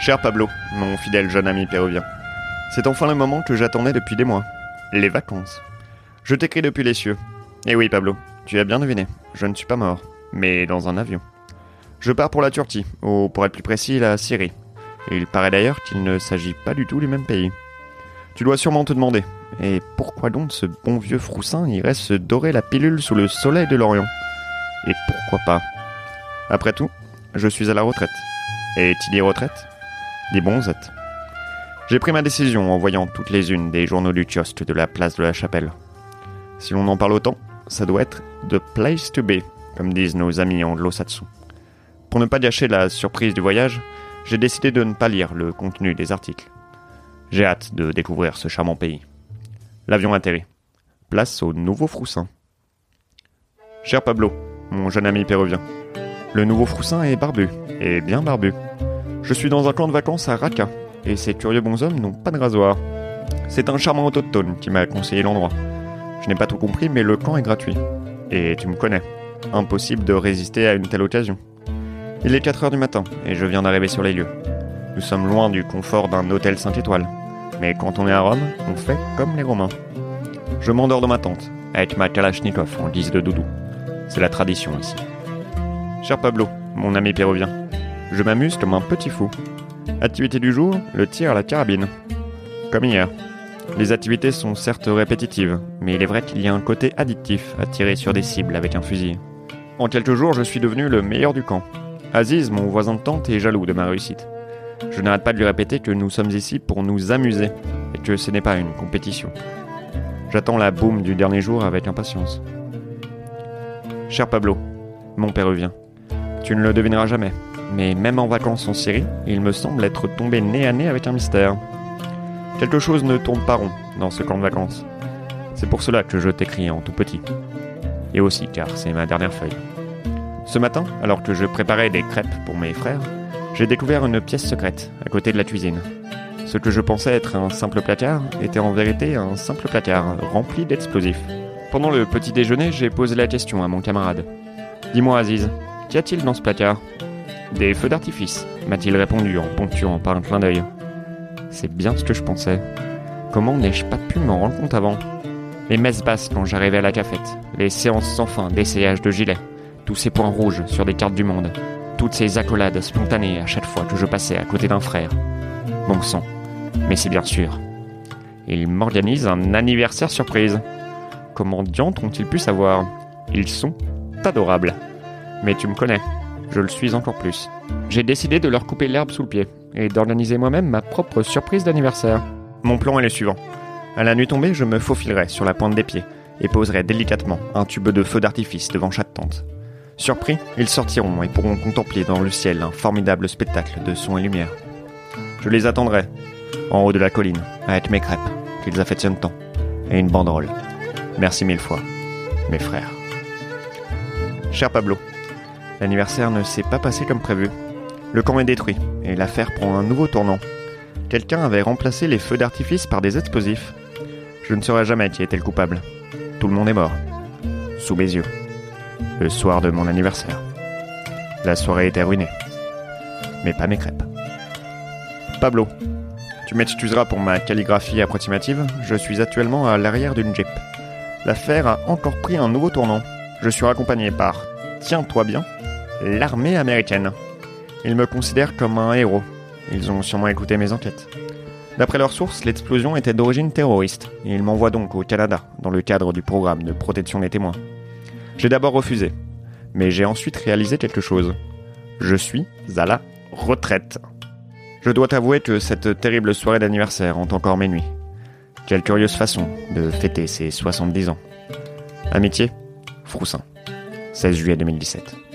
Cher Pablo, mon fidèle jeune ami péruvien, c'est enfin le moment que j'attendais depuis des mois. Les vacances. Je t'écris depuis les cieux. Et oui, Pablo, tu as bien deviné, je ne suis pas mort, mais dans un avion. Je pars pour la Turquie, ou pour être plus précis, la Syrie. il paraît d'ailleurs qu'il ne s'agit pas du tout du même pays. Tu dois sûrement te demander, et pourquoi donc ce bon vieux Froussin irait se dorer la pilule sous le soleil de l'Orient? Et pourquoi pas? Après tout, je suis à la retraite. Et tu dis retraite? Dis bonzette. J'ai pris ma décision en voyant toutes les unes des journaux du kiosque de la place de la Chapelle. Si l'on en parle autant, ça doit être The Place to Be, comme disent nos amis anglo-saxons. Pour ne pas gâcher la surprise du voyage, j'ai décidé de ne pas lire le contenu des articles. J'ai hâte de découvrir ce charmant pays. L'avion atterrit. Place au nouveau Froussin. Cher Pablo, mon jeune ami péruvien, le nouveau Froussin est barbu, et bien barbu. Je suis dans un camp de vacances à Raqqa, et ces curieux bonshommes n'ont pas de rasoir. C'est un charmant autochtone qui m'a conseillé l'endroit. Je n'ai pas tout compris, mais le camp est gratuit. Et tu me connais. Impossible de résister à une telle occasion. Il est 4 heures du matin, et je viens d'arriver sur les lieux. Nous sommes loin du confort d'un hôtel 5 étoiles. Mais quand on est à Rome, on fait comme les Romains. Je m'endors dans ma tente, avec ma Kalachnikov en guise de doudou. C'est la tradition ici. Cher Pablo, mon ami péruvien, je m'amuse comme un petit fou. Activité du jour, le tir à la carabine. Comme hier. Les activités sont certes répétitives, mais il est vrai qu'il y a un côté addictif à tirer sur des cibles avec un fusil. En quelques jours, je suis devenu le meilleur du camp. Aziz, mon voisin de tente, est jaloux de ma réussite. Je n'arrête pas de lui répéter que nous sommes ici pour nous amuser et que ce n'est pas une compétition. J'attends la boum du dernier jour avec impatience. Cher Pablo, mon péruvien, tu ne le devineras jamais, mais même en vacances en Syrie, il me semble être tombé nez à nez avec un mystère. Quelque chose ne tourne pas rond dans ce camp de vacances. C'est pour cela que je t'écris en tout petit. Et aussi car c'est ma dernière feuille. Ce matin, alors que je préparais des crêpes pour mes frères, j'ai découvert une pièce secrète à côté de la cuisine. Ce que je pensais être un simple placard était en vérité un simple placard rempli d'explosifs. Pendant le petit déjeuner, j'ai posé la question à mon camarade. Dis-moi Aziz, qu'y a-t-il dans ce placard? Des feux d'artifice, m'a-t-il répondu en ponctuant par un clin d'œil. C'est bien ce que je pensais. Comment n'ai-je pas pu m'en rendre compte avant? Les messes basses quand j'arrivais à la cafette, les séances sans fin d'essayage de gilets, tous ces points rouges sur des cartes du monde, toutes ces accolades spontanées à chaque fois que je passais à côté d'un frère. Bon sang, mais c'est bien sûr. Ils m'organisent un anniversaire surprise. Comment diantre ont-ils pu savoir? Ils sont adorables. Mais tu me connais, je le suis encore plus. J'ai décidé de leur couper l'herbe sous le pied et d'organiser moi-même ma propre surprise d'anniversaire. Mon plan est le suivant. À la nuit tombée, je me faufilerai sur la pointe des pieds et poserai délicatement un tube de feu d'artifice devant chaque tente. Surpris, ils sortiront et pourront contempler dans le ciel un formidable spectacle de son et lumière. Je les attendrai, en haut de la colline, avec mes crêpes, qu'ils affectionnent tant, et une banderole. Merci mille fois, mes frères. Cher Pablo, l'anniversaire ne s'est pas passé comme prévu. Le camp est détruit, et l'affaire prend un nouveau tournant. Quelqu'un avait remplacé les feux d'artifice par des explosifs. Je ne saurais jamais qui était le coupable. Tout le monde est mort. Sous mes yeux le soir de mon anniversaire. La soirée était ruinée. Mais pas mes crêpes. Pablo, tu m'excuseras pour ma calligraphie approximative, je suis actuellement à l'arrière d'une Jeep. L'affaire a encore pris un nouveau tournant. Je suis accompagné par, tiens-toi bien, l'armée américaine. Ils me considèrent comme un héros. Ils ont sûrement écouté mes enquêtes. D'après leurs sources, l'explosion était d'origine terroriste, ils m'envoient donc au Canada, dans le cadre du programme de protection des témoins. J'ai d'abord refusé, mais j'ai ensuite réalisé quelque chose. Je suis à la retraite. Je dois t'avouer que cette terrible soirée d'anniversaire hante encore mes nuits. Quelle curieuse façon de fêter ses 70 ans. Amitié, Froussin, 16 juillet 2017.